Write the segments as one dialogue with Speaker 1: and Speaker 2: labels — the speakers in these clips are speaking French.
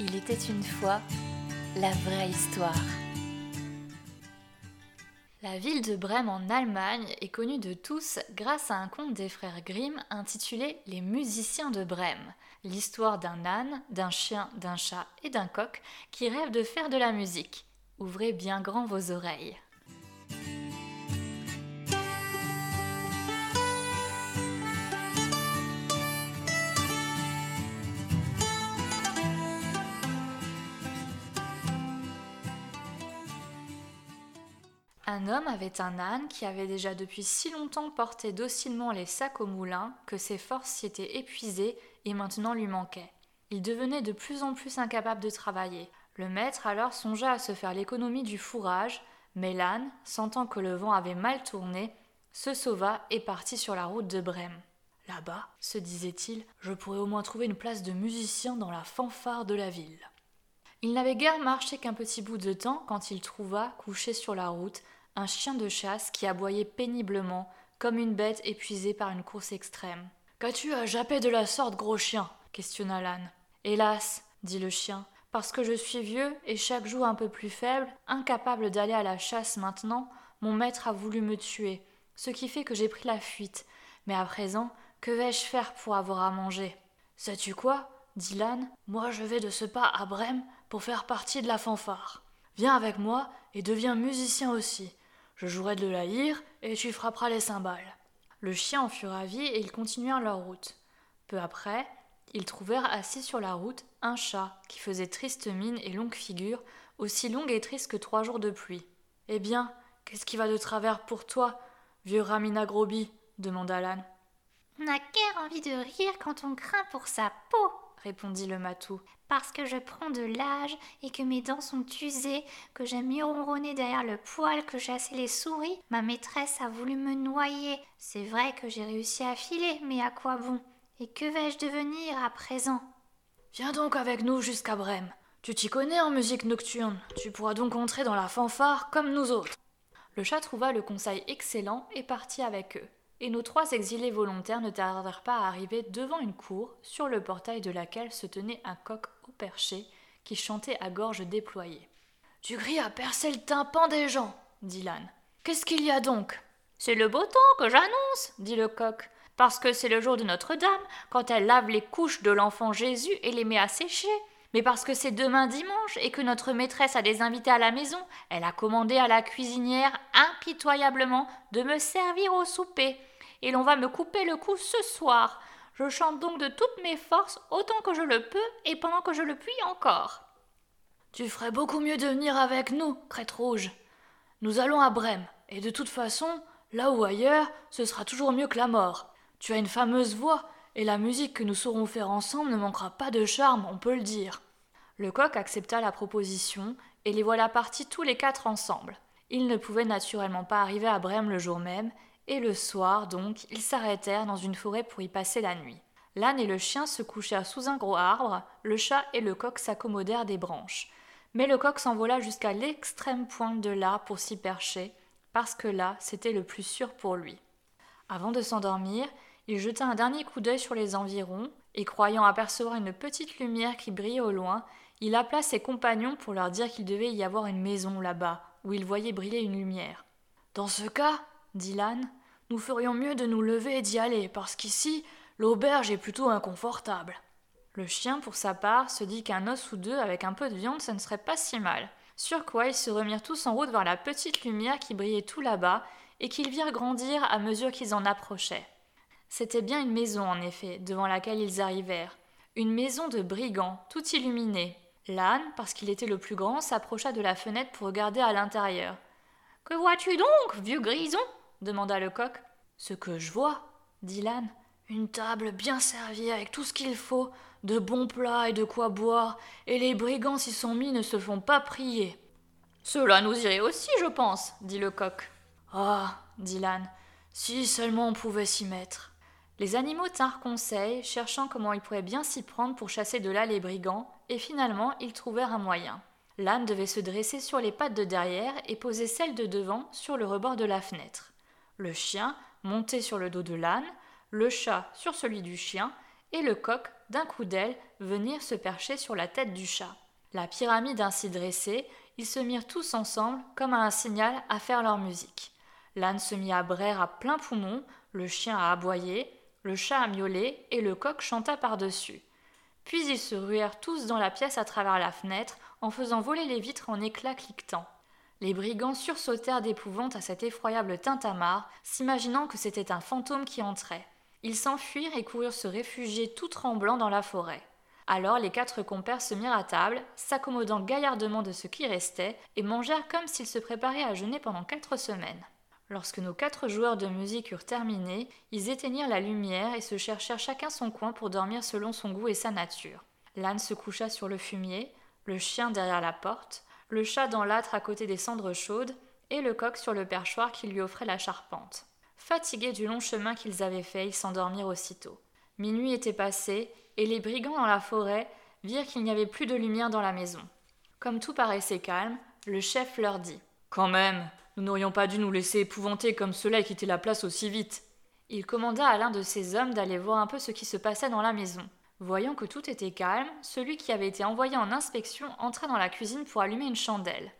Speaker 1: Il était une fois la vraie histoire. La ville de Brême en Allemagne est connue de tous grâce à un conte des frères Grimm intitulé Les musiciens de Brême, l'histoire d'un âne, d'un chien, d'un chat et d'un coq qui rêvent de faire de la musique. Ouvrez bien grand vos oreilles. Un homme avait un âne qui avait déjà depuis si longtemps porté docilement les sacs au moulin que ses forces s'y étaient épuisées et maintenant lui manquaient. Il devenait de plus en plus incapable de travailler. Le maître alors songea à se faire l'économie du fourrage, mais l'âne, sentant que le vent avait mal tourné, se sauva et partit sur la route de Brême. Là-bas, se disait-il, je pourrais au moins trouver une place de musicien dans la fanfare de la ville. Il n'avait guère marché qu'un petit bout de temps quand il trouva, couché sur la route, un chien de chasse qui aboyait péniblement, comme une bête épuisée par une course extrême. Qu'as-tu à japper de la sorte, gros chien? questionna l'âne. Hélas, dit le chien, parce que je suis vieux et chaque jour un peu plus faible, incapable d'aller à la chasse maintenant, mon maître a voulu me tuer, ce qui fait que j'ai pris la fuite. Mais à présent, que vais-je faire pour avoir à manger Sais-tu quoi? dit l'âne. Moi je vais de ce pas à Brême faire partie de la fanfare. Viens avec moi et deviens musicien aussi. Je jouerai de la lyre et tu frapperas les cymbales. Le chien en fut ravi et ils continuèrent leur route. Peu après, ils trouvèrent assis sur la route un chat qui faisait triste mine et longue figure, aussi longue et triste que trois jours de pluie. Eh bien, qu'est-ce qui va de travers pour toi, vieux Ramina Groby demanda l'âne.
Speaker 2: On n'a guère envie de rire quand on craint pour sa peau, répondit le matou. Parce que je prends de l'âge et que mes dents sont usées, que j'aime mieux ronronner derrière le poêle que chasser les souris, ma maîtresse a voulu me noyer. C'est vrai que j'ai réussi à filer, mais à quoi bon? Et que vais-je devenir à présent?
Speaker 1: Viens donc avec nous jusqu'à Brême. Tu t'y connais en musique nocturne. Tu pourras donc entrer dans la fanfare comme nous autres. Le chat trouva le conseil excellent et partit avec eux et nos trois exilés volontaires ne tardèrent pas à arriver devant une cour, sur le portail de laquelle se tenait un coq au perché, qui chantait à gorge déployée. Tu cries à percer le tympan des gens, dit l'âne. Qu'est-ce qu'il y a donc
Speaker 2: C'est le beau temps que j'annonce, dit le coq, parce que c'est le jour de Notre-Dame, quand elle lave les couches de l'enfant Jésus et les met à sécher mais parce que c'est demain dimanche et que notre maîtresse a des invités à la maison, elle a commandé à la cuisinière impitoyablement de me servir au souper. Et l'on va me couper le cou ce soir. Je chante donc de toutes mes forces autant que je le peux et pendant que je le puis encore.
Speaker 1: Tu ferais beaucoup mieux de venir avec nous, crête rouge. Nous allons à Brême, et de toute façon, là ou ailleurs, ce sera toujours mieux que la mort. Tu as une fameuse voix, et la musique que nous saurons faire ensemble ne manquera pas de charme, on peut le dire. Le coq accepta la proposition, et les voilà partis tous les quatre ensemble. Ils ne pouvaient naturellement pas arriver à Brême le jour même, et le soir, donc, ils s'arrêtèrent dans une forêt pour y passer la nuit. L'âne et le chien se couchèrent sous un gros arbre, le chat et le coq s'accommodèrent des branches. Mais le coq s'envola jusqu'à l'extrême pointe de l'arbre pour s'y percher, parce que là, c'était le plus sûr pour lui. Avant de s'endormir, il jeta un dernier coup d'œil sur les environs, et croyant apercevoir une petite lumière qui brillait au loin, il appela ses compagnons pour leur dire qu'il devait y avoir une maison là-bas, où il voyait briller une lumière. Dans ce cas, dit l'âne, nous ferions mieux de nous lever et d'y aller, parce qu'ici, l'auberge est plutôt inconfortable. Le chien, pour sa part, se dit qu'un os ou deux avec un peu de viande, ce ne serait pas si mal. Sur quoi ils se remirent tous en route vers la petite lumière qui brillait tout là-bas, et qu'ils virent grandir à mesure qu'ils en approchaient. C'était bien une maison, en effet, devant laquelle ils arrivèrent. Une maison de brigands, tout illuminée. L'âne, parce qu'il était le plus grand, s'approcha de la fenêtre pour regarder à l'intérieur.
Speaker 2: Que vois-tu donc, vieux grison? demanda le coq.
Speaker 1: Ce que je vois, dit l'âne. Une table bien servie avec tout ce qu'il faut, de bons plats et de quoi boire, et les brigands s'y sont mis ne se font pas prier.
Speaker 2: Cela nous irait aussi, je pense, dit le coq.
Speaker 1: Ah, dit l'âne, si seulement on pouvait s'y mettre. Les animaux tinrent conseil, cherchant comment ils pourraient bien s'y prendre pour chasser de là les brigands, et finalement ils trouvèrent un moyen. L'âne devait se dresser sur les pattes de derrière et poser celles de devant sur le rebord de la fenêtre. Le chien montait sur le dos de l'âne, le chat sur celui du chien, et le coq, d'un coup d'aile, venir se percher sur la tête du chat. La pyramide ainsi dressée, ils se mirent tous ensemble, comme à un signal, à faire leur musique. L'âne se mit à braire à plein poumon, le chien à aboyer, le chat à miauler, et le coq chanta par-dessus. Puis ils se ruèrent tous dans la pièce à travers la fenêtre, en faisant voler les vitres en éclats cliquetants. Les brigands sursautèrent d'épouvante à cet effroyable tintamarre, s'imaginant que c'était un fantôme qui entrait. Ils s'enfuirent et coururent se réfugier tout tremblants dans la forêt. Alors les quatre compères se mirent à table, s'accommodant gaillardement de ce qui restait, et mangèrent comme s'ils se préparaient à jeûner pendant quatre semaines. Lorsque nos quatre joueurs de musique eurent terminé, ils éteignirent la lumière et se cherchèrent chacun son coin pour dormir selon son goût et sa nature. L'âne se coucha sur le fumier, le chien derrière la porte, le chat dans l'âtre à côté des cendres chaudes, et le coq sur le perchoir qui lui offrait la charpente. Fatigués du long chemin qu'ils avaient fait, ils s'endormirent aussitôt. Minuit était passé, et les brigands dans la forêt virent qu'il n'y avait plus de lumière dans la maison. Comme tout paraissait calme, le chef leur dit Quand même, nous n'aurions pas dû nous laisser épouvanter comme cela et quitter la place aussi vite. Il commanda à l'un de ses hommes d'aller voir un peu ce qui se passait dans la maison. Voyant que tout était calme, celui qui avait été envoyé en inspection entra dans la cuisine pour allumer une chandelle.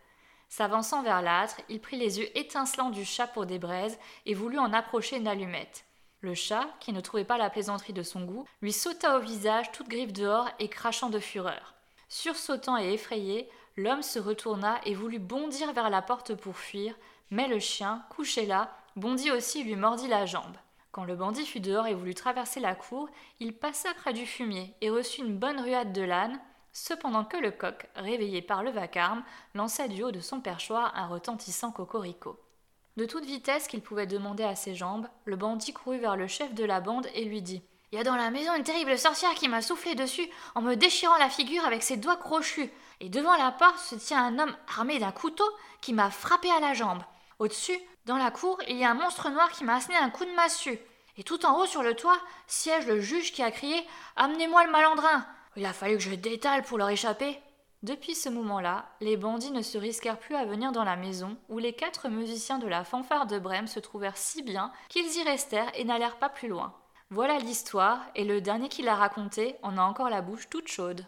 Speaker 1: S'avançant vers l'âtre, il prit les yeux étincelants du chat pour des braises et voulut en approcher une allumette. Le chat, qui ne trouvait pas la plaisanterie de son goût, lui sauta au visage, toute griffe dehors et crachant de fureur. Sursautant et effrayé, L'homme se retourna et voulut bondir vers la porte pour fuir, mais le chien, couché là, bondit aussi et lui mordit la jambe. Quand le bandit fut dehors et voulut traverser la cour, il passa près du fumier et reçut une bonne ruade de l'âne, cependant que le coq, réveillé par le vacarme, lança du haut de son perchoir un retentissant cocorico. De toute vitesse qu'il pouvait demander à ses jambes, le bandit courut vers le chef de la bande et lui dit Il y a dans la maison une terrible sorcière qui m'a soufflé dessus en me déchirant la figure avec ses doigts crochus et devant la porte se tient un homme armé d'un couteau qui m'a frappé à la jambe. Au-dessus, dans la cour, il y a un monstre noir qui m'a asséné un coup de massue. Et tout en haut sur le toit siège le juge qui a crié Amenez-moi le malandrin Il a fallu que je détale pour leur échapper. Depuis ce moment-là, les bandits ne se risquèrent plus à venir dans la maison où les quatre musiciens de la fanfare de Brême se trouvèrent si bien qu'ils y restèrent et n'allèrent pas plus loin. Voilà l'histoire, et le dernier qui l'a raconté en a encore la bouche toute chaude.